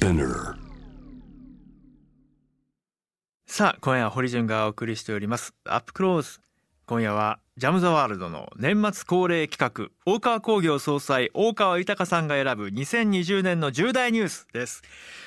Spinner さあ今夜は堀潤がお送りしております。アップクローズ。今夜はジャム・ザ・ワールドの年末恒例企画大川興業総裁大川豊さんが選ぶ2020年の重大ニュースです。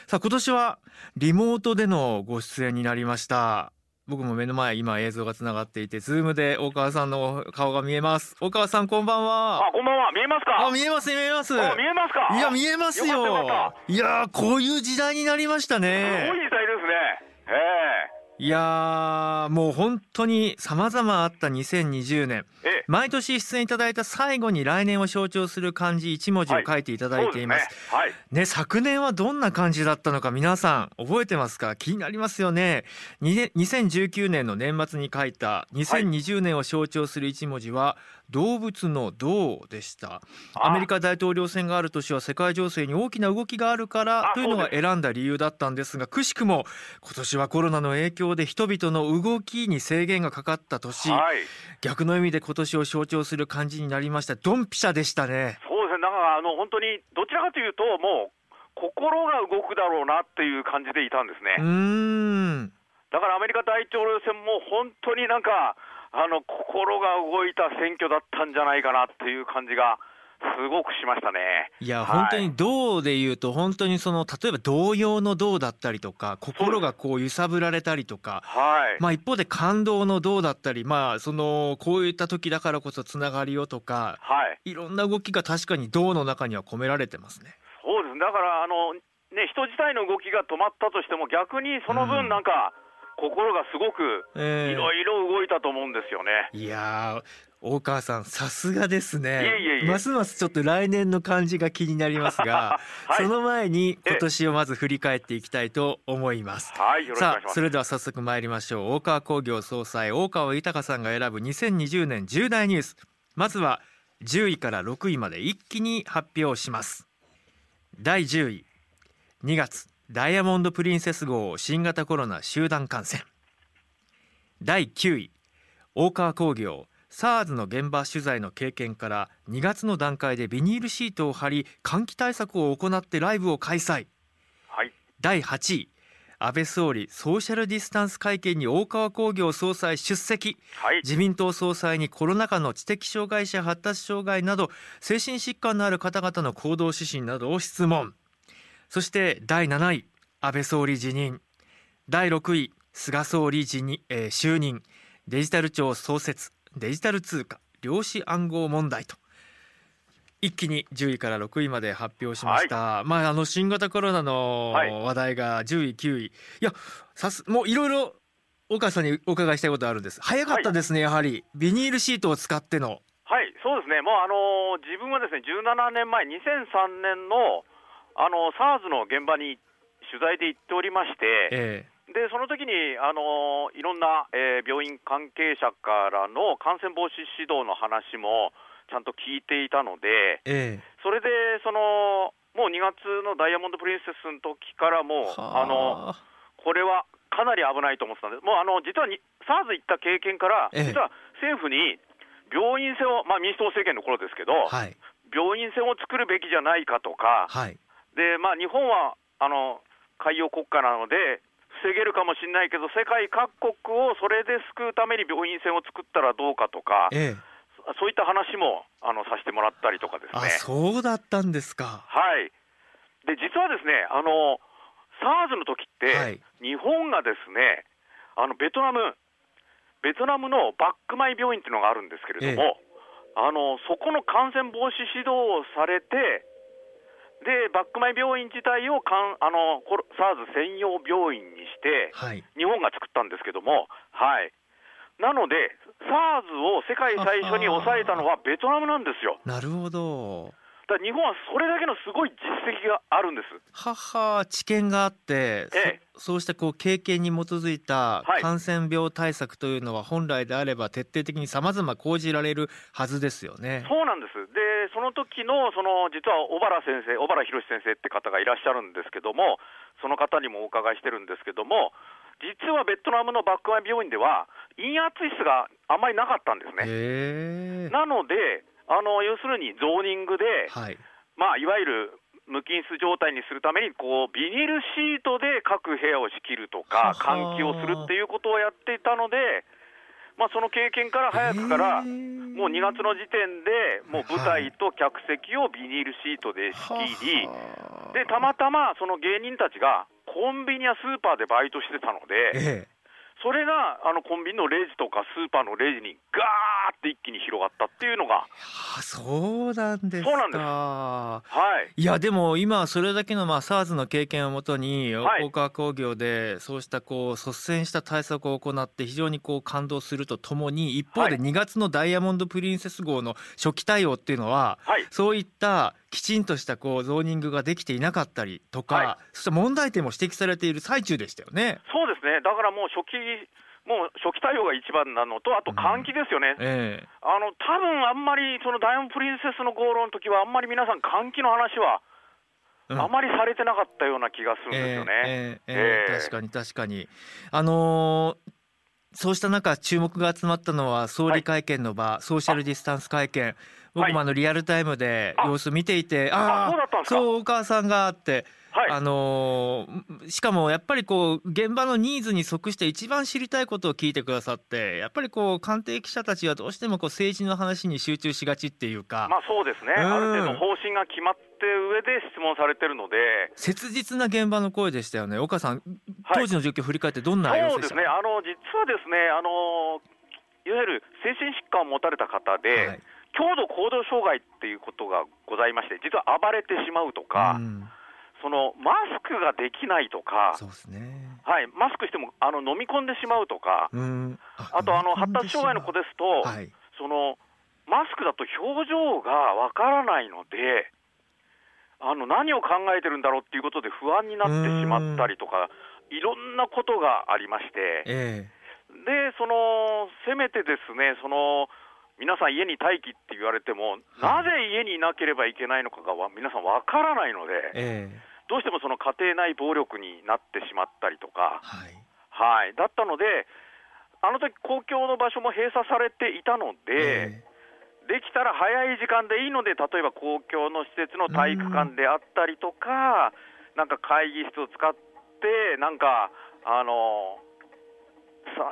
さあ今年はリモートでのご出演になりました。僕も目の前今映像がつながっていてズームで大川さんの顔が見えます。大川さんこんばんは。あ、こんばんは。見えますか？あ見えます見えます。あ見えますか？いや見えますよ。いやこういう時代になりましたすねごい時代ですね。えいやーもう本当に様々あった2020年毎年出演いただいた最後に来年を象徴する漢字一文字を書いていただいています,、そうですね。はい。ね昨年はどんな漢字だったのか皆さん覚えてますか？気になりますよね。2019年の年末に書いた2020年を象徴する一文字は動物の銅でした。あ。アメリカ大統領選がある年は世界情勢に大きな動きがあるからあというのが選んだ理由だったんですがくしくも今年はコロナの影響で人々の動きに制限がかかった年。はい。逆の意味で今年を象徴する漢字になりました。ドンピシャでしたね。そうですね。だからあの本当にどちらかというともう心が動くだろうなっていう感じでいたんですね。うーん。だからアメリカ大統領選も本当になんかあの心が動いた選挙だったんじゃないかなっていう感じがすごくしましたね。いやはい本当に銅で言うと本当にその例えば童謡の銅だったりとか心がこう揺さぶられたりとかはい。まあ一方で感動の銅だったりまあそのこういった時だからこそつながりをとかはい。いろんな動きが確かに銅の中には込められてますね。そうですね。だからあのね人自体の動きが止まったとしても逆にそのうん分なんか心がすごくええ。いろいろ動いたと思うんですよね。いやー大川さんさすがですね。ますますちょっと来年の漢字が気になりますが、はい。その前に今年をまず振り返っていきたいと思います。さあそれでは早速参りましょう。大川工業総裁大川豊さんが選ぶ2020年重大ニュース。まずは10位から6位まで一気に発表します。第10位2月ダイヤモンド・プリンセス号新型コロナ集団感染。第9位大川工業 SARS の現場取材の経験から2月の段階でビニールシートを貼り換気対策を行ってライブを開催。はい、第8位安倍総理ソーシャルディスタンス会見に大川工業総裁出席。はい、自民党総裁にコロナ禍の知的障害者発達障害など精神疾患のある方々の行動指針などを質問そして第7位安倍総理辞任。第6位菅総理辞任、えー就任。デジタル庁創設デジタル通貨量子暗号問題と。一気に10位から6位まで発表しました、まああの新型コロナのはい。話題が10位9位。いやさすもういろいろ岡さんにお伺いしたいことあるんです。早かったですね、やはり。ビニールシートを使っての。はい、そうですね。もうあの自分はですね、17年前、2003年のあの SARS の現場に取材で行っておりまして、えでその時にあのいろんな、えー病院関係者からの感染防止指導の話もちゃんと聞いていたので、ええ。それでそのもう2月のダイヤモンド・プリンセスの時からもうあ。のはあこれはかなり危ないと思ってたんです、もうあの実はに SARS 行った経験から、ええ。実は政府に病院船を、まあ、民主党政権の頃ですけど、はい。病院船を作るべきじゃないかとか、はいでまあ、日本はあの海洋国家なので、防げるかもしれないけど、世界各国をそれで救うために病院船を作ったらどうかとか、ええそういった話もあのさせてもらったりとかですあね。そうだったんですかはい。で、実はですね、あの、SARS の時って、はい日本がですね、あの、ベトナム、ベトナムのバックマイ病院っていうのがあるんですけれども、あの、そこの感染防止指導をされて、で、バックマイ病院自体をかんあの、SARS 専用病院にして、はい日本が作ったんですけども、はい。なので、SARS を世界最初に抑えたのはベトナムなんですよ。なるほどだ日本はそれだけのすごい実績があるんです。はは知見があって、ええそそうしたこう経験に基づいたはい感染病対策というのは本来であれば徹底的にさまざま講じられるはずですよね。そうなんです。で、その時の、その、実は小原先生、小原博先生って方がいらっしゃるんですけども、その方にもお伺いしてるんですけども、実はベトナムのバックマイ病院では、陰圧室があんまりなかったんですね。なので、あの、要するにゾーニングで、はい。まあ、いわゆる無菌室状態にするためにこうビニールシートで各部屋を仕切るとか換気をするっていうことをやっていたので、まあ、その経験から早くからもう2月の時点でもう舞台と客席をビニールシートで仕切りでたまたまその芸人たちがコンビニやスーパーでバイトしてたので、それがあのコンビニのレジとかスーパーのレジにガーって一気に広がったっていうのが。あそうなんですか。そうなんです。はい。いやでも今それだけのまあ SARS の経験をもとに大川工業でそうしたこう率先した対策を行って非常にこう感動するとともに一方で2月のダイヤモンド・プリンセス号の初期対応っていうのは、はい、そういったきちんとしたこうゾーニングができていなかったりとか、はい、そして問題点も指摘されている最中でしたよね。そうですね。だからもう初期もう初期対応が一番なのと、あと換気ですよね、うん。えー、あの多分あんまりそのダイヤモンド・プリンセスの号路の時は、あんまり皆さん、換気の話は、あまりされてなかったような気がするんですよね。えー、確かに確かに、あのー、そうした中、注目が集まったのは総理会見の場、はい、ソーシャルディスタンス会見。僕もあのリアルタイムで様子見ていて、ああ、そうお母さんがあって。はい、あのー、しかもやっぱりこう現場のニーズに即して一番知りたいことを聞いてくださってやっぱりこう官邸記者たちはどうしてもこう政治の話に集中しがちっていうか。まあそうですね、うん、ある程度方針が決まって上で質問されてるので。切実な現場の声でしたよね。岡さん当時の状況を振り返ってどんな様子でした？か、はい、そうですね。あの実はですねあのいわゆる精神疾患を持たれた方で、はい強度行動障害っていうことがございまして、実は暴れてしまうとか、うん、そのマスクができないとか、そうですね。はい、マスクしてもあの飲み込んでしまうとか、うん。あとあの発達障害の子ですと、はい、そのマスクだと表情がわからないので、あの何を考えてるんだろうっていうことで不安になってしまったりとか、いろんなことがありまして、えー、でそのせめてですね、その皆さん家に待機って言われても、なぜ家にいなければいけないのかが皆さんわからないので、えー、どうしてもその家庭内暴力になってしまったりとか、はい、はい、だったので、あの時公共の場所も閉鎖されていたので、えー、できたら早い時間でいいので、例えば公共の施設の体育館であったりとか、なんか会議室を使って、なんか、あの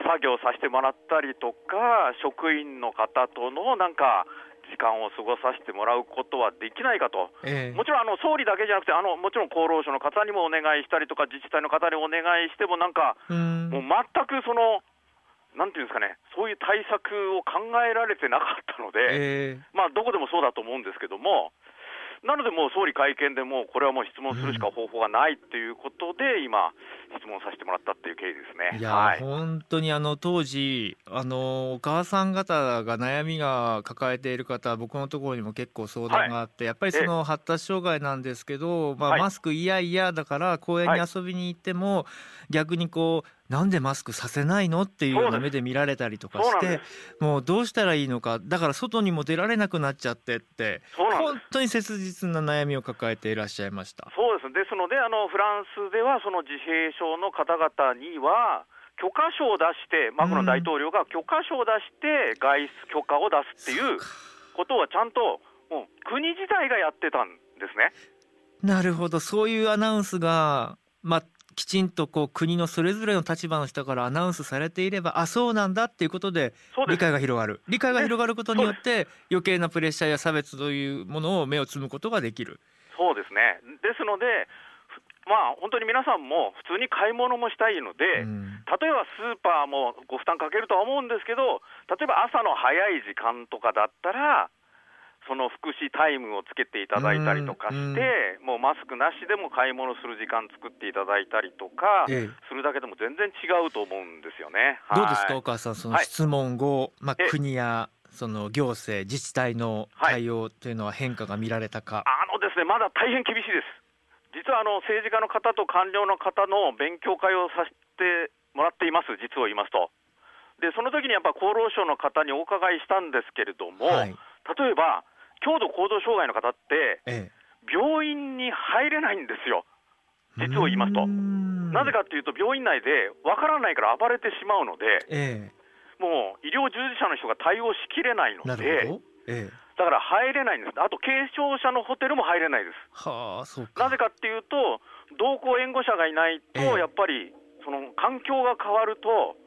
作業させてもらったりとか、職員の方とのなんか、時間を過ごさせてもらうことはできないかと、えー、もちろんあの総理だけじゃなくてあの、もちろん厚労省の方にもお願いしたりとか、自治体の方にお願いしても、なんか、もう全くその、なんていうんですかね、そういう対策を考えられてなかったので、えー、まあ、どこでもそうだと思うんですけども、なので、もう総理会見でもう、これはもう質問するしか方法がないっていうことで、今、質問させてもらったっていう経緯ですね。いや、はい、本当にあの当時あのお母さん方が悩みが抱えている方僕のところにも結構相談があって、はい、やっぱりその発達障害なんですけど、まあ、マスク嫌々だから公園に遊びに行っても、逆にこうなんでマスクさせないのっていうような目で見られたりとかしてもうどうしたらいいのかだから外にも出られなくなっちゃってって本当に切実な悩みを抱えていらっしゃいました。そうです。ですのであのフランスではその自閉症の方々には許可証を出してマクロン大統領が許可証を出して外出許可を出すっていうことはちゃんともう国自体がやってたんですね。なるほど。そういうアナウンスが、まあ、きちんとこう国のそれぞれの立場の人からアナウンスされていればあそうなんだっていうことで理解が広がる。理解が広がることによって余計なプレッシャーや差別というものを目をつむことができる。そうですね。ですのでまあ、本当に皆さんも普通に買い物もしたいので、うん、例えばスーパーもご負担かけるとは思うんですけど、例えば朝の早い時間とかだったら、その福祉タイムをつけていただいたりとかして、もうマスクなしでも買い物する時間作っていただいたりとか、するだけでも全然違うと思うんですよね。どうですか、お母さん、その質問後、はい、まあ、国やその行政、自治体の対応というのは変化が見られたか、はい、あのですね、まだ大変厳しいです。実はあの政治家の方と官僚の方の勉強会をさせてもらっています、実を言いますと。で、その時にやっぱ厚労省の方にお伺いしたんですけれども、はい、例えば、強度行動障害の方って、病院に入れないんですよ、実を言いますと。なぜかというと、病院内でわからないから暴れてしまうので、えもう医療従事者の人が対応しきれないので、ええ、だから入れないんです、あと軽症者のホテルも入れないです。なぜかっていうと、同行援護者がいないと、ええ。やっぱりその環境が変わると、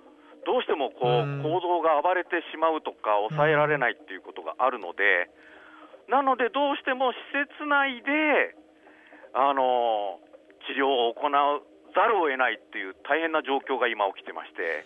どうしてもこうん。う行動が暴れてしまうとか、抑えられないっていうことがあるので、なので、どうしても施設内であの治療を行うざるを得ないっていう大変な状況が今、起きてまして。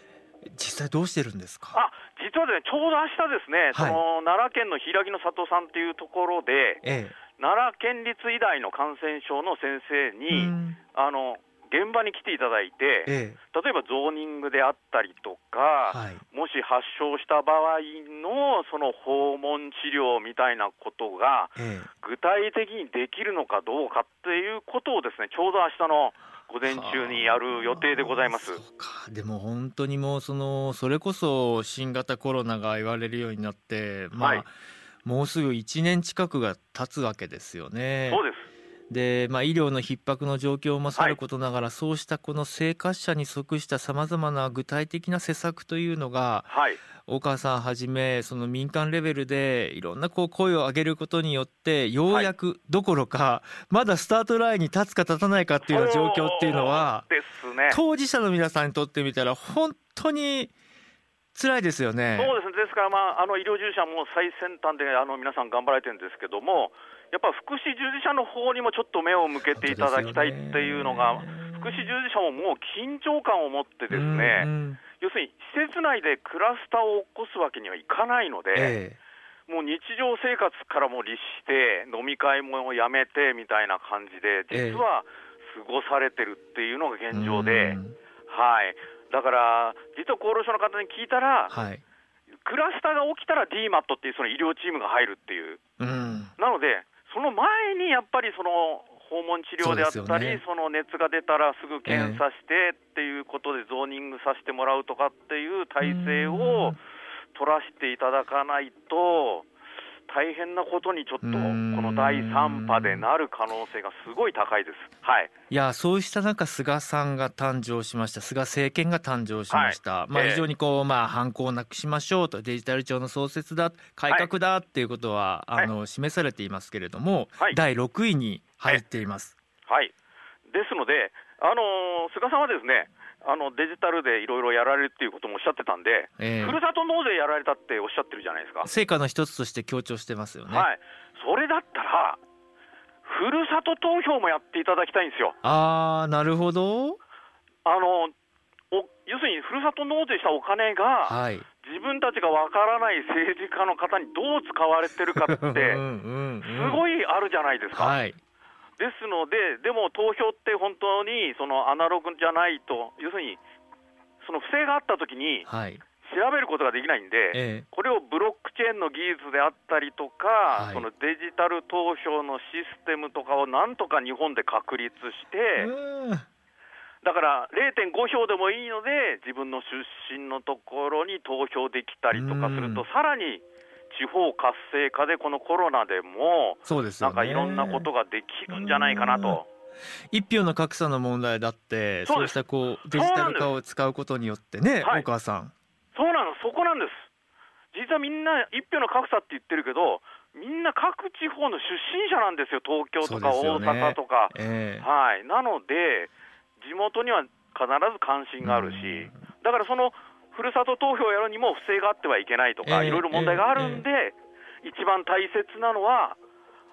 実際どうしてるんですか？あ実はですね、ちょうど明日ですね、はいその奈良県の平木の里さんっていうところで、え奈良県立医大の感染症の先生え。に、うんあの現場に来ていただいて、え例えばゾーニングであったりとか、え。はい。もし発症した場合のその訪問治療みたいなことが、ええ。具体的にできるのかどうかっていうことをですね、ちょうど明日の午前中にやる予定でございます。そうかでも本当にもうそのそれこそ新型コロナが言われるようになってまあ、はいもうすぐ1年近くが経つわけですよね。そうです。で、まあ、医療の逼迫の状況もさることながら、そうしたこの生活者に即したさまざまな具体的な施策というのがはい。大川さんはじめその民間レベルでいろんなこう声を上げることによってようやくどころか、まだスタートラインに立つか立たないかっていうような状況っていうのはね。当事者の皆さんにとってみたら本当に辛いですよね。そうですね、ですから、まあ、あの医療従事者も最先端であの皆さん頑張られてるんですけども、やっぱ福祉従事者の方にもちょっと目を向けていただきたいっていうのが、福祉従事者ももう緊張感を持ってですね、要するに施設内でクラスターを起こすわけにはいかないので、えもう日常生活からも律して、飲み会もやめてみたいな感じで、ええ。実は過ごされてるっていうのがえ現状で、うんはい、だから、実は厚労省の方に聞いたら、はい、クラスターが起きたら DMAT っていうその医療チームが入るっていう、うん。なので、その前にやっぱりその訪問治療であったり、そね。その熱が出たらすぐ検査してっていうことで、ゾーニングさせてもらうとかっていう体制を取らせていただかないと、大変なことにちょっと、こうん。の第3波でなる可能性がすごい高いです。はい。いやそうした中菅さんが誕生しました。菅政権が誕生しました、まあ、ええ。非常にこう、まあ、反抗をなくしましょうとデジタル庁の創設だ改革だっていうことは、はい。あの示されていますけれども、はい。第6位に入っています。はい、ですので、あのー菅さんはですねあのデジタルでいろいろやられるっていうこともおっしゃってたんで、ええふるさと納税やられたっておっしゃってるじゃないですか、成果の一つとして強調してますよね。はい、それだったら、ふるさと投票もやっていただきたいんですよ。あーなるほど。あのお要するにふるさと納税したお金が、はい。自分たちがわからない政治家の方にどう使われてるかって、うんうんうんすごいあるじゃないですか。はい。ですので、でも投票って本当にそのアナログじゃないと、要するにその不正があったときにはい。調べることができないんで、えこれをブロックチェーンの技術であったりとか、はい。そのデジタル投票のシステムとかをなんとか日本で確立しえて、うん。だから0.5票でもいいので、自分の出身のところに投票できたりとかするとうん、さらに地方活性化で、このコロナでも、そうですよね。なんかいろんなことができるんじゃないかなと。一票の格差の問題だってそうしたこうデジタル化を使うことによってね、はい大川さん。そうなの、そこなんです。実はみんな一票の格差って言ってるけど、みんな各地方の出身者なんですよ、東京とか大阪とか。ええはい、なので、地元には必ず関心があるし、だからそのふるさと投票をやるにも不正があってはいけないとか、ええいろいろ問題があるんで、一番大切なのは、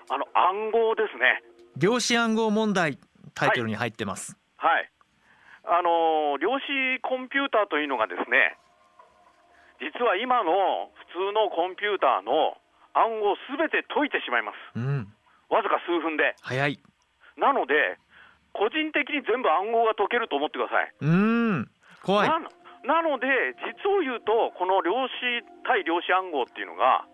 あの暗号ですね。量子暗号問題タイトルに入ってます。はい。あのー量子コンピューターというのがですね、実は今の普通のコンピューターの暗号をすべて解いてしまいます。うん、わずか数分で。早い。なので、個人的に全部暗号が解けると思ってください。うん、怖い。ななので、実を言うと、この量子対量子暗号っていうのが、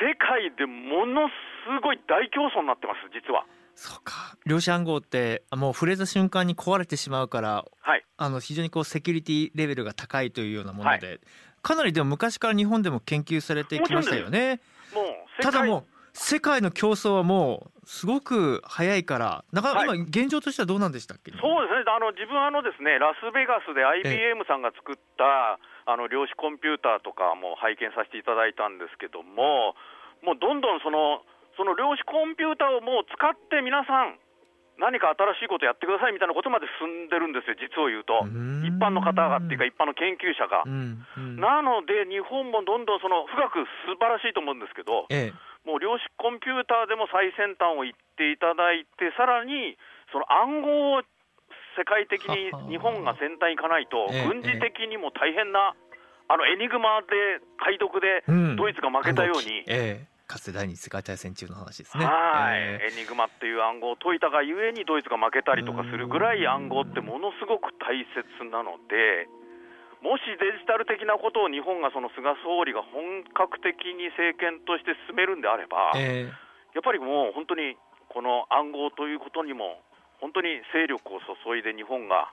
世界でものすごい大競争になってます、実は。そうか。量子暗号ってあもう触れた瞬間に壊れてしまうから、はい、あの非常にこうセキュリティレベルが高いというようなもので、かなりでも昔から日本でも研究されてきましたよね。もうただもう世界の競争はもうすごく早いから、なかなかは今現状としてはどうなんでしたっけ、そうですね、あの自分あのですね、ラスベガスで IBM さんが作ったあの量子コンピューターとかも拝見させていただいたんですけども、もうどんどんそのその量子コンピューターをもう使って皆さん、何か新しいことやってくださいみたいなことまで進んでるんですよ、実を言うと、一般の方がっていうか、一般の研究者が。なので、日本もどんどんその富岳、素晴らしいと思うんですけど、えもう量子コンピューターでも最先端を言っていただいて、さらにその暗号を世界的に日本が先端行かないとええ、軍事的にも大変な、あのエニグマで解読でドイツが負けたように。ええ。かつて第二次世界大戦中の話ですね。はい、え。エニグマっていう暗号を解いたがゆえにドイツが負けたりとかするぐらい暗号ってものすごく大切なので、もしデジタル的なことを日本がその菅総理が本格的に政権として進めるんであれば、ええやっぱりもう本当にこの暗号ということにも、本当に勢力を注いで日本が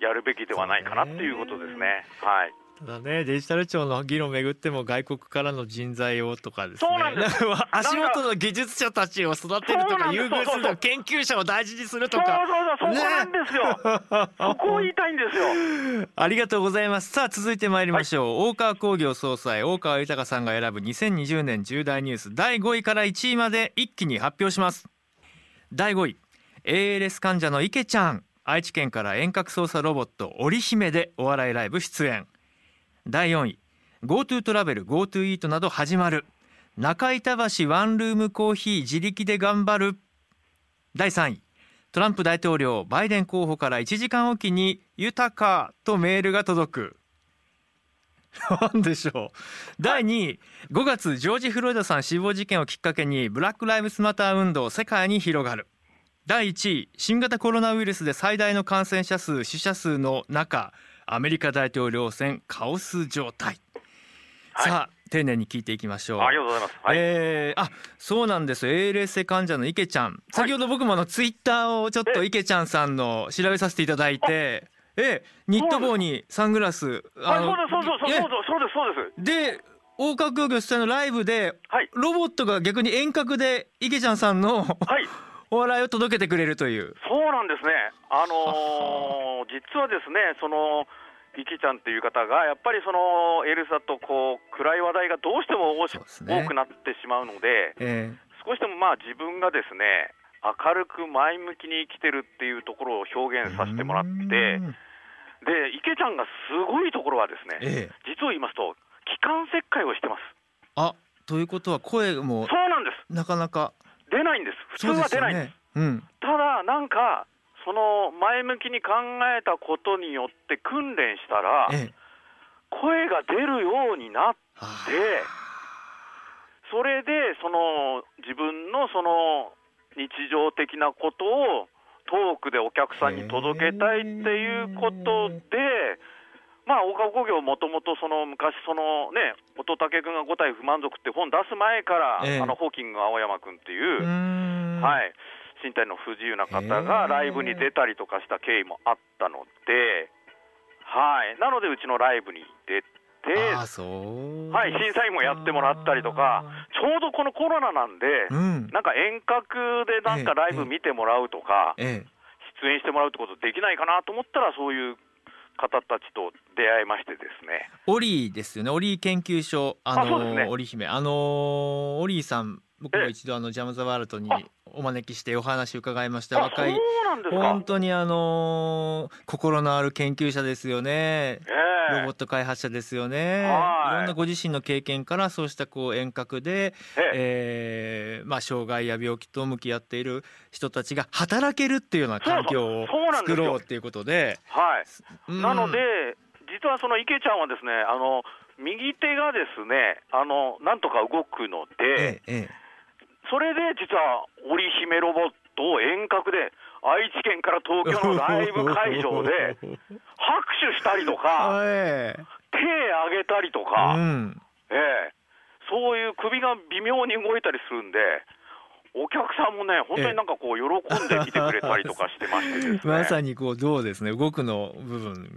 やるべきではないかなっていうことですね。はいただねデジタル庁の議論をめぐっても外国からの人材をとかですね。そうなんです。なんか足元の技術者たちを育てるとか優遇するとか研究者を大事にするとそうそうかそう、そこなんですよ、そこを言いたいんですよ。ありがとうございます。さあ続いて参りましょう、大川工業総裁大川豊さんが選ぶ2020年重大ニュース第5位から1位まで一気に発表します。第5位。ALS 患者の池ちゃん。愛知県から遠隔操作ロボット織姫でお笑いライブ出演第4位。GoTo トラベル GoTo イートなど始まる。中板橋ワンルームコーヒー自力で頑張る。第3位。トランプ大統領バイデン候補から1時間おきに「豊か」とメールが届く。なんでしょう。第2位。5月ジョージ・フロイドさん死亡事件をきっかけにブラック・ライブスマター運動世界に広がる。第1位。新型コロナウイルスで最大の感染者数死者数の中。アメリカ大統領選カオス状態、はい。さあ丁寧に聞いていきましょう。ありがとうございます。はい、えーあそうなんです。ALS 患者の池ちゃん。先ほど僕もあのツイッターをちょっとえ池ちゃんさんの調べさせていただいてえニット帽にサングラスはい、そうです、そうです、そうです、そうです、そうです。で大川工業主催のライブではい、ロボットが逆に遠隔で池ちゃんさんのはい、お笑いを届けてくれるという。そうなんですね。あのー実はですね、その。池ちゃんっていう方がやっぱりそのエルサとこう暗い話題がどうしても多しね。多くなってしまうのでえ少しでもまあ自分がですね明るく前向きに生きてるっていうところを表ー現させてもらってうん。で池ちゃんがすごいところはですねええ。実を言いますと気管切開をしてます。あということは声もそうなんです。なかなか。出ないんです普通は出ないんです。ねうん。ただなんかその前向きに考えたことによって訓練したらええ。声が出るようになってあそれでその自分のその日常的なことをトークでお客さんに届けたいっていうことで、まあ、大川工業もともとその昔そのね乙武君が五体不満足って本出す前から、ええ。あのホーキング青山君っていう、はい、身体の不自由な方がライブに出たりとかした経緯もあったので、はい、なのでうちのライブに出て。ああそう。はい、審査員もやってもらったりとか、ちょうどこのコロナなんで、うん。なんか遠隔でなんかライブ見てもらうとか、ええ。出演してもらうってことできないかなと思ったら、そういう方たちと出会いましてですね。オリーですよね。オリー研究所。あのあそうですね。オリ姫。あのオリーさん僕もええ一度あのジャム・ザ・ワールドにあお招きしてお話伺いました。あ、若い本。当にあの心のある研究者ですよね。ええ。ロボット開発者ですよね。いはい。ろんなご自身の経験からそうしたこう遠隔で、ええ。えーまあ障害や病気と向き合っている人たちが働けるっていうような環境を作ろうっていうことで、はい。うん。なので、実はその池ちゃんはですね、あの、右手がですね、あの、なんとか動くので、えええそれで実は織姫ロボットを遠隔で愛知県から東京のライブ会場で 拍手したりとか、ええ手挙げたりとうか、ん、ええ。そういう首が微妙に動いたりするんで、お客さんもね、本当になんかこう、喜んで見てくれたりとかしてましてですね。まさにこうどうですね。動くの部分、ね、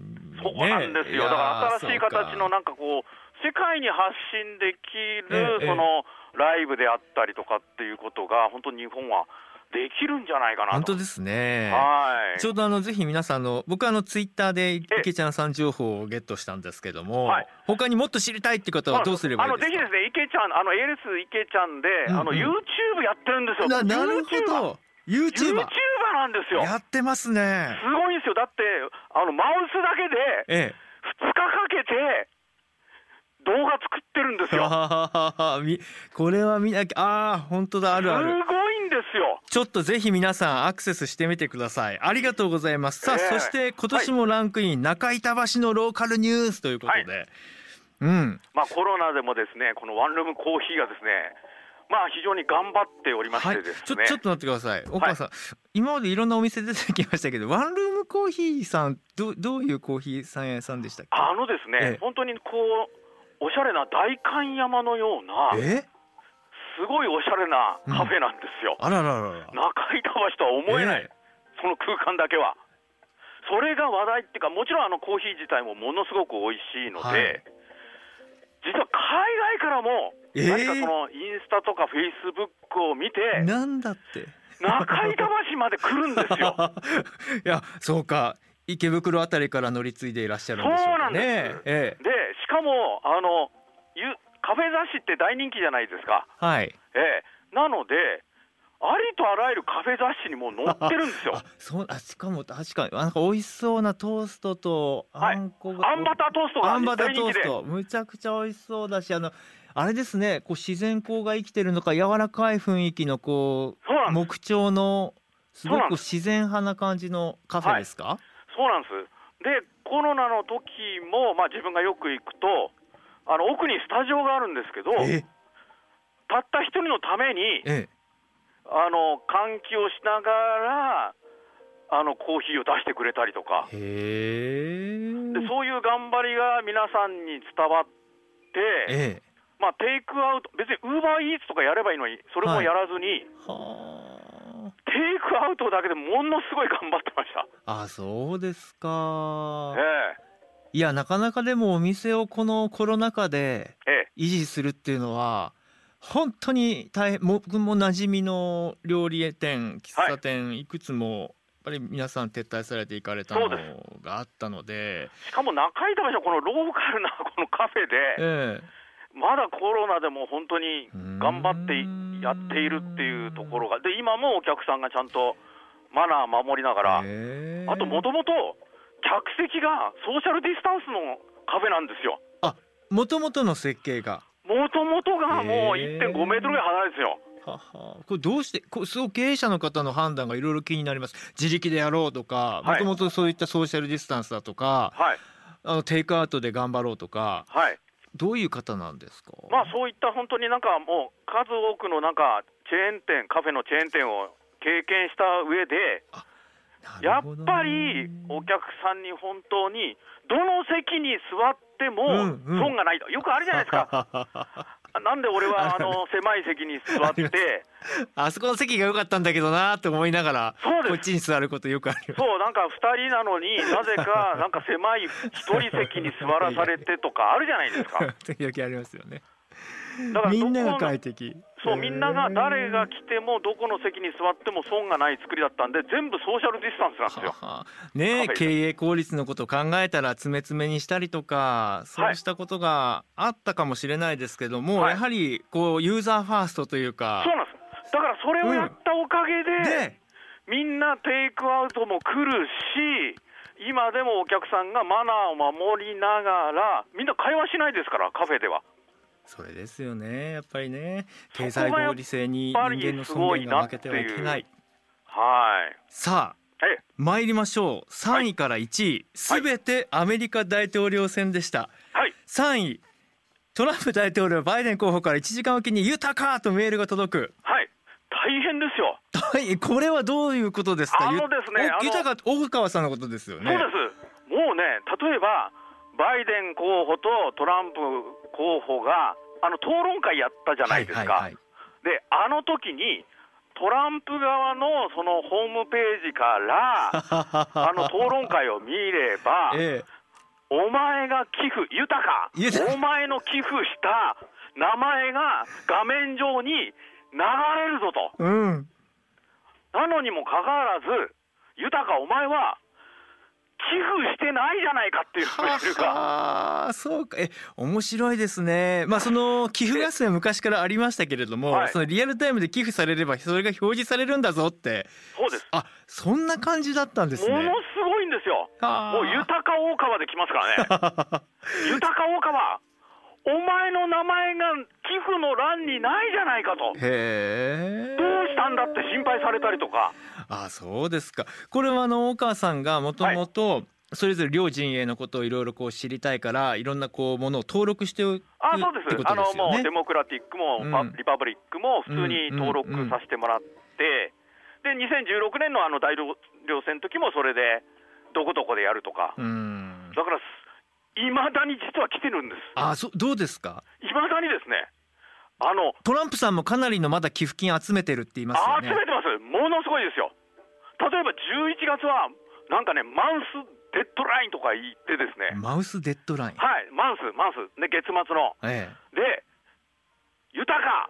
そうなんですよ、だから新しい形のなんかこう、世界に発信できええ。るそのライブであったりとかっていうことが、本当に日本はできるんじゃないかなと。本当ですね。はい。ちょうどあのぜひ皆さんの僕はあのツイッターで池ちゃんさん情報をゲットしたんですけども、はい他にもっと知りたいって方はどうすればいいですか？あのぜひですね、池ちゃん、あの ALS 池ちゃんで、うんうんあの YouTube やってるんですよ。ななるほど。YouTuber YouTuber なんですよ。やってますね。すごいんですよ。だって、あのマウスだけでええ。2日かけて動画作ってるんですよ。これは見なきゃああ本当だあすごるある。いんですよ。ちょっとぜひ皆さんアクセスしてみてください。ありがとうございます。さあ、ええそして今年もランクイン、中板橋のローカルニュースということで、うん、まあコロナでもですね、このワンルームコーヒーがですね、まあ非常に頑張っておりましはいてですね。ちょちょっと待ってください。岡さん、今までいろんなお店出てきましたけど、ワンルームコーヒーさんどどういうコーヒーさん屋さんでしたっけ？あのですね、ええ本当にこうおしゃれな代官山のようなえ？すごいおしゃれなカフェなんですよ。あららららら。中板橋とは思えない、えその空間だけは。それが話題っていうか、もちろんあのコーヒー自体もものすごく美味しいので、はい実は海外からも、ええ何かそのインスタとかフェイスブックを見て、なんだって。中板橋まで来るんですよ。いやそうか池袋あたりから乗り継いでいらっしゃるんでしょうかそうなんでねす。えで、しかも、あのゆカフェ雑誌って大人気じゃないですか。え、はい。ええ、なので、ありとあらゆるカフェ雑誌にも載ってるんですよあ。そうあしかも確かになんか美味しそうなトーストとはいあんこが、あんバタートーストがあんバタートーストむちゃくちゃ美味しそうだしあのあれですねこう自然光が生きてるのか柔らかい雰囲気のこうそう。木調のすごく自然派な感じのカフェですか、そうなんです。で、コロナの時も、まあ、自分がよく行くと、あの奥にスタジオがあるんですけど、えたった一人のために、えあの換気をしながら、あのコーヒーを出してくれたりとか、でそういう頑張りが皆さんに伝わって、ええ。まあ、テイクアウト、別にウーバーイーツとかやればいいのに、それもやらずに、はテイクアウトだけでものすごい頑張ってました。ああそうですか。えいやなかなかでもお店をこのコロナ禍でええ。え維持するっていうのは本当に大変僕も馴染みの料理店喫茶店、い、くつもやっぱり皆さん撤退されていかれたのがあったので。しかも中板橋はこのローカルなこのカフェで、えまだコロナでも本当にえ頑張ってやっているっていうところが、で今もお客さんがちゃんとマナー守りながら、ええあともともと客席がソーシャルディスタンスのカフェなんですよ。もともとの設計が。もともとがもうへー1.5メートルぐらい離れですよ。はは。これどうしてこうすごく経営者の方の判断がいろいろ気になります。自力でやろうとかもはい。ともとそういったソーシャルディスタンスだとか、はい、あのテイクアウトで頑張ろうとかはい。どういう方なんですか？まあそういった本当になんかもう数多くのなんかチェーン店、カフェのチェーン店を経験した上で、やっぱりお客さんに本当にどの席に座ってもうんうん。損がないと、よくあるじゃないですか。なんで俺はあの狭い席に座って、あそこの席が良かったんだけどなと思いながらこっちに座ることよくありますそうなんか2人なのになぜか なんか狭い1人席に座らされてとかあるじゃないですか。時々ありますよね。だからみんなが快適そうみんなが誰が来てもどこの席に座っても損がない作りだったんで全部ソーシャルディスタンスなんですよ。ははね経営効率のことを考えたら詰め詰めにしたりとかそうしたことがあったかもしれないですけども、はい。やはりこうユーザーファーストというか。そうなんです。だからそれをやったおかげで、でみんなテイクアウトも来るし今でもお客さんがマナーを守りながらみんな会話しないですからカフェではそれですよね。やっぱりね。経済合理性に人間の尊厳が負けてはいけない。はい。さあえ参りましょう。3位から1位。すべ、てアメリカ大統領選でした。はい。3位トランプ大統領バイデン候補から1時間おきに豊かとメールが届く。はい。大変ですよ、はい。これはどういうことですか？あのですね豊か大川さんのことですよね。そうです。もうね例えばバイデン候補とトランプ候補があの討論会やったじゃないですか、はいはいはい。であの時にトランプ側のそのホームページから あの討論会を見れば、えお前が寄付、豊か。お前の寄付した名前が画面上に流れるぞと、えうん。なのにもかかわらず、豊かお前は寄付してないじゃないかっていうメールが。はあそうかえ面白いですねまあその寄付合戦は昔からありましたけれども、はいそのリアルタイムで寄付されればそれが表示されるんだぞってそうです。あそんな感じだったんですねものすごいんですよ。はあもう豊か大川で来ますからね。豊か大川、お前の名前が寄付の欄にないじゃないかと。へえ。どうしたんだって心配されたりとか。あそうですか。これはあの大川さんがもともとそれぞれ両陣営のことをいろいろこう知りたいからいろんなこうものを登録しておくあそうですってことあのです。よねもうデ。モクラティックも、うん。パリパブリックも普通に登録させてもらって、で2016年のあの大統領選の時もそれで、どこどこでやるとか、うん。だから、いまだに実は来てるんです、あそどうですか？いまだにですね、あのトランプさんもかなりのまだ寄付金集めてるって言いますよね。集めてます、ものすごいですよ。例えば11月は、なんかね、マウスデッドラインとか言ってですね、マウスデッドライン？はい、マウス、マウス、で月末の。えで、豊か、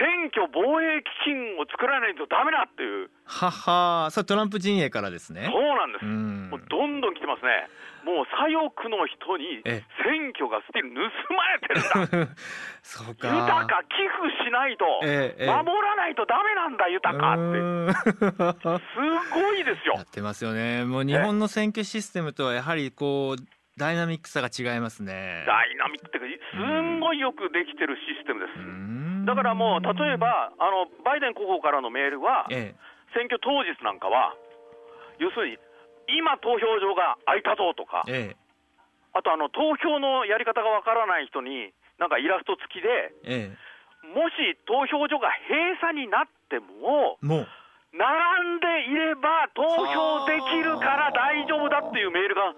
選挙防衛基金を作らないとダメだっていう、え、はは、それトランプ陣営からですね。そうなんです、うん。もうどんどん来てますね、もう左翼の人にえ選挙がスティール盗まれてるんだ、そうか。豊か、寄付しないと、守らないとダメなんだ、豊かって、うすごいですよやっ。てますよね。もう日本の選挙システムとはやはりこうダイナミックさが違いますね。ダイナミックっていうか、すんごいよくできてるシステムです。うんだからもう、例え。ばあの、バイデン候補からのメールは、え選挙当日なんかは、要するに、今、投票所が空いたぞとかえ、え。あとあの投票のやり方がわからない人に、なんかイラスト付きで、ええ。もし投票所が閉鎖になっても、え、もう。並んでいれば投票できるから大丈夫だっていうメールが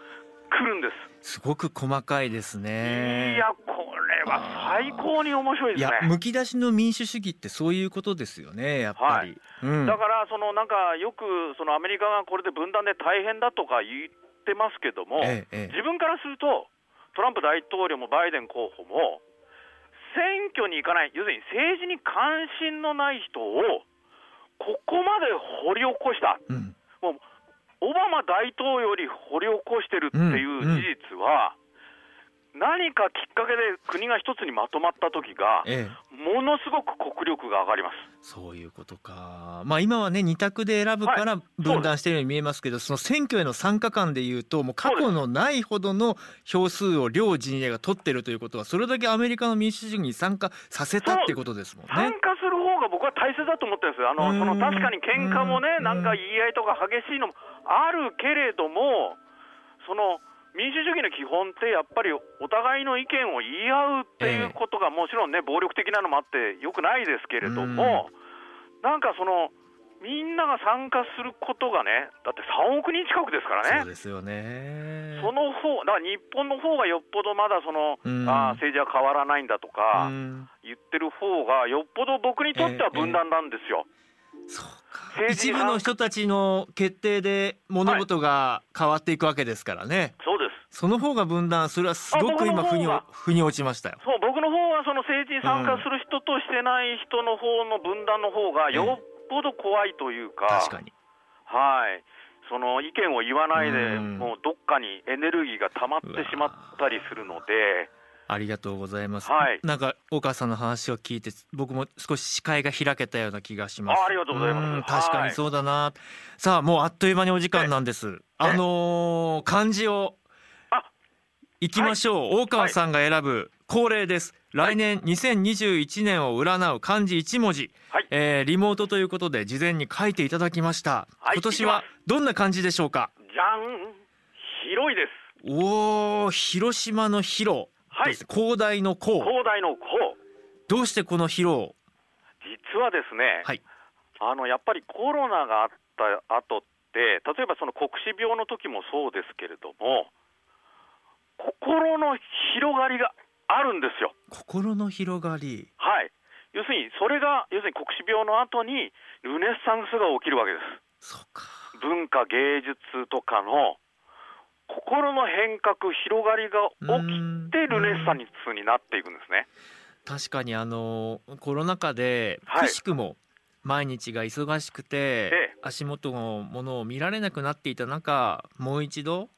来るんです。すごく細かいですね。いや、これは最高に面白いですね。むき出しの民主主義ってそういうことですよねやっぱり。うんだから、そのなんかよくそのアメリカがこれで分断で大変だとか言ってますけども、ええええ自分からすると、トランプ大統領もバイデン候補も、選挙に行かない、要するに政治に関心のない人を、ここまで掘り起こした、うんもうオバマ大統領より掘り起こしてるっていう事実は、何かきっかけで国が一つにまとまった時が、ええものすごく国力が上がります。そういうことか。まあ今はね二択で選ぶから分断しているように見えますけど、その選挙への参加感でいうともう過去のないほどの票数を両陣営が取ってるということはそれだけアメリカの民主主義に参加させたっていうことですもん参ね。加する方が僕は大切だと思ってるんですよ、あのうんその確かに喧嘩もねう、んなんか言い合いとか激しいのもあるけれども、その民主主義の基本って、やっぱりお互いの意見を言い合うっていうことが、もちろんね、暴力的なのもあって、よくないですけれども、なんかその、みんなが参加することがね、だって3億人近くですからね。そう。ですよね。その方だから日本の方がよっぽどまだその、うん。あー政治は変わらないんだとか、うん。言ってる方がよっぽど僕にとっては分断なんですよ。一部の人たちの決定で物事が変わっていくわけですからね、そうです。その方が分断それはすごく今腑に腑に落ちましたよ。そう僕の方はその政治に参加する人としてない人の方の分断の方がよっぽど怖いというか、確かに。はい、その意見を言わないで、うん。もうどっかにエネルギーが溜まってしまったりするので、ありがとうございます、はい。なんか大川さんの話を聞いて僕も少し視界が開けたような気がします。あありがとうございます。確かにそうだな、さあもうあっという間にお時間なんです。あのー漢字をあいきましょう、大川さんが選ぶ恒例です。来年2021年を占う漢字一文字、はい。えーリモートということで事前に書いていただきました、はい今年はどんな漢字でしょうか？じゃん、広いです。おお広島の広はい。です？広大の広。広大の広。どうしてこの広を？実はですね、はい。あのやっぱりコロナがあった後って、例えばその黒死病の時もそうですけれども、心の広がりがあるんですよ。心の広がりはい。要するに、それが、要するに黒死病の後に、ルネッサンスが起きるわけです。そうか文化、芸術とかの、心の変革、広がりが起きて、ルネッサンスになっていくんですね。確かにあのコロナ禍ではいくしくも毎日が忙しくて、ええ足元のものを見られなくなっていた中もう一度ええ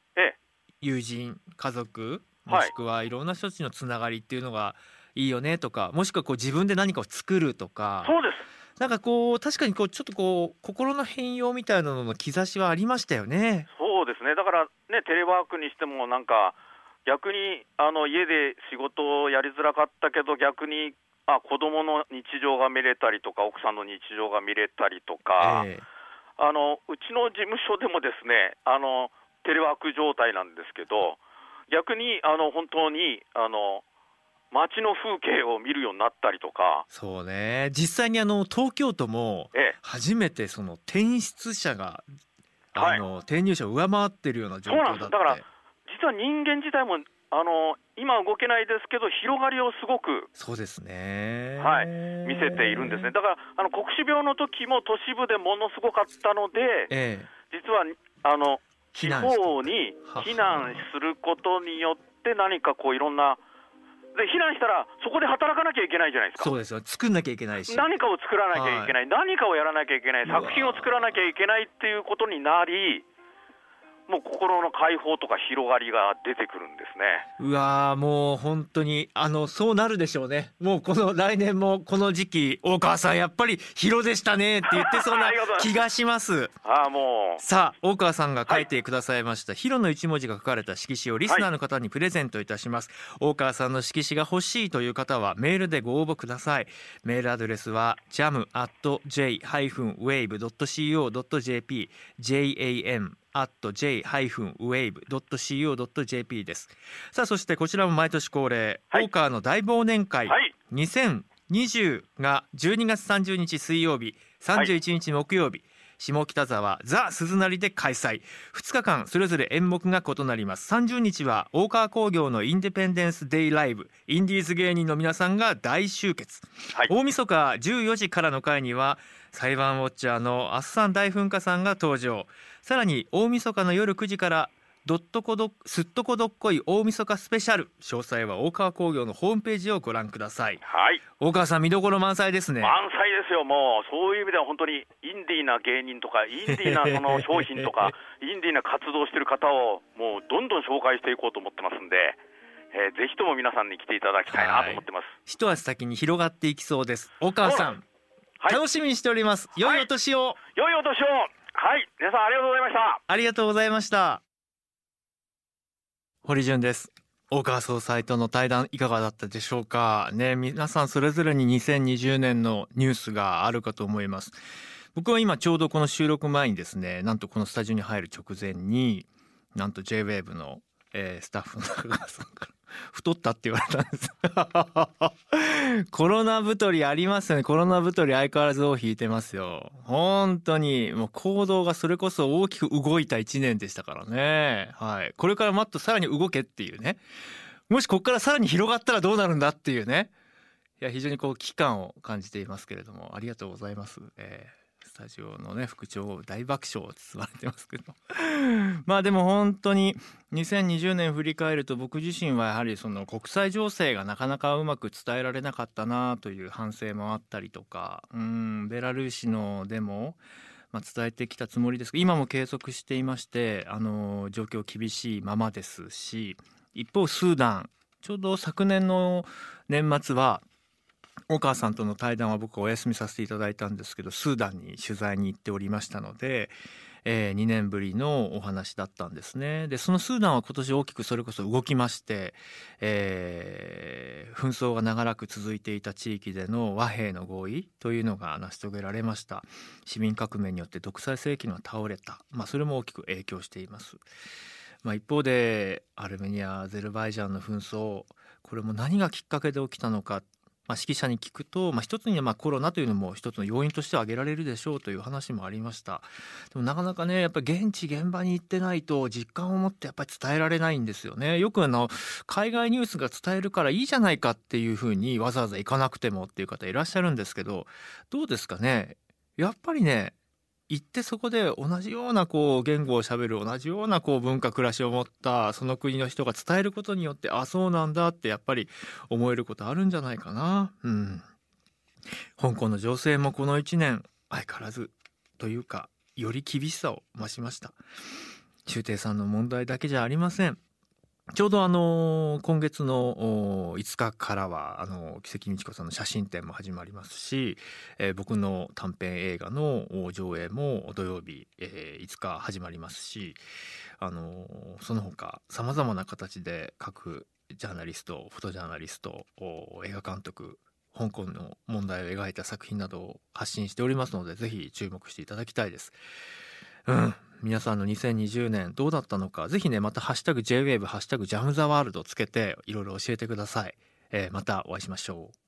友人家族はいもしくはいろんな人たちのつながりっていうのがいいよねとかもしくはこう自分で何かを作るとかそうです。なんかこう確かにこうちょっとこう心の変容みたいなのの兆しはありましたよね。そうですね、だからね、テレワークにしても、なんか、逆にあの家で仕事をやりづらかったけど、逆にあ子供の日常が見れたりとか、奥さんの日常が見れたりとか、ええあのうちの事務所でもですねあの、テレワーク状態なんですけど、逆にあの本当にあの街の風景を見るようになったりとか、そうね。実際にあの東京都もええ、初めてその転出者がはい。あの転入者を上回ってるような状況だって。そうなんです。だから実は人間自体もあの今動けないですけど、広がりをすごくそうですね。はい見せているんですね、だからあの黒死病の時も都市部でものすごかったので、ええ。実はあの地方にはは避難することによって、何かこういろんな、で避難したら、そこで働かなきゃいけないじゃないですか。そうですよ。作んなきゃいけないし。何かを作らなきゃいけない、何かをやらなきゃいけない、作品を作らなきゃいけないっていうことになり、もう心の解放とか広がりが出てくるんですね。うわーもう本当にあのそうなるでしょうね。もうこの来年もこの時期大川さんやっぱりヒロでしたねって言ってそうな気がします。ああ、もう、さあ大川さんが書いてくださいました、ヒロの一文字が書かれた色紙をリスナーの方にプレゼントいたします、大川さんの色紙が欲しいという方はメールでご応募ください。メールアドレスは jam.j-wave.co.jp jam j-wave.co.jp です。さあそしてこちらも毎年恒例、はい。大川の大忘年会、はい、2020が12月30日水曜日31日木曜日、下北沢ザ・鈴なりで開催。2日間それぞれ演目が異なります。30日は大川工業のインディペンデンス・デイ・ライブ。インディーズ芸人の皆さんが大集結、はい。大晦日14時からの回には裁判ウォッチャーのアッサン大噴火さんが登場さらに大晦日の夜9時からドットコドすっとこどっこい大晦日スペシャル詳細は大川工業のホームページをご覧ください。はい、大川さん見どころ満載ですね。満載ですよ、もう、そういう意味では本当にインディーな芸人とか、インディーなその 商品とか、インディーな活動してる方を、もうどんどん紹介していこうと思ってますんで、えーぜひとも皆さんに来ていただきたいなと思ってます。一足先に広がっていきそうです。大川さん、はい、楽しみにしております。良いお年を、良いお年を、はい、皆さんありがとうございました。ありがとうございました。堀潤です。大川総裁との対談いかがだったでしょうか？ね皆さんそれぞれに2020年のニュースがあるかと思います。僕は今ちょうどこの収録前にですねなんとこのスタジオに入る直前になんと JWAVE の、えースタッフの中川さんから太ったって言われたんです。コロナ太りありますよね。コロナ太り相変わらず尾を引いてますよ。本当にもう行動がそれこそ大きく動いた1年でしたからね。はい。これからもっとさらに動けっていうね。もしここからさらに広がったらどうなるんだっていうね。いや非常にこう危機感を感じていますけれどもありがとうございます、えータジオのね副長大爆笑を包まれてますけど。まあでも本当に2020年振り返ると僕自身はやはりその国際情勢がなかなかうまく伝えられなかったなという反省もあったりとかうんベラルーシのデモまあ、伝えてきたつもりです。が今も継続していましてあの状況厳しいままですし一方スーダン。ちょうど昨年の年末は大川さんとの対談は僕はお休みさせていただいたんですけどスーダンに取材に行っておりましたので、えー2年ぶりのお話だったんですね。でそのスーダンは今年大きくそれこそ動きまして、えー紛争が長らく続いていた地域での和平の合意というのが成し遂げられました。市民革命によって独裁政権が倒れた、まあ、それも大きく影響しています。まあ、一方でアルメニアアゼルバイジャンの紛争これも何がきっかけで起きたのか、まあ、指揮者に聞くと、まあ、一つにはまあコロナというのも一つの要因として挙げられるでしょうという話もありました。でもなかなかねやっぱり現地現場に行ってないと実感を持ってやっぱり伝えられないんですよね。よくあの海外ニュースが伝えるからいいじゃないかっていうふうにわざわざ行かなくてもっていう方いらっしゃるんですけどどうですかね？やっぱりね行ってそこで同じようなこう言語をしゃべる同じようなこう文化暮らしを持ったその国の人が伝えることによってあそうなんだってやっぱり思えることあるんじゃないかな。うん、香港の情勢もこの1年相変わらずというかより厳しさを増しました。周庭さんの問題だけじゃありません。ちょうどあの今月の5日からはあの奇跡美智子さんの写真展も始まりますし、えー、僕の短編映画の上映も土曜日、えー、5日始まりますしあのその他さまざまな形で各ジャーナリストフォトジャーナリスト映画監督香港の問題を描いた作品などを発信しておりますのでぜひ注目していただきたいです。うん皆さんの2020年どうだったのかぜひねまた「ハッシュタグ #JWAVE」「ハッシュタグジャム・ザ・ワールド」つけていろいろ教えてください、えー、またお会いしましょう。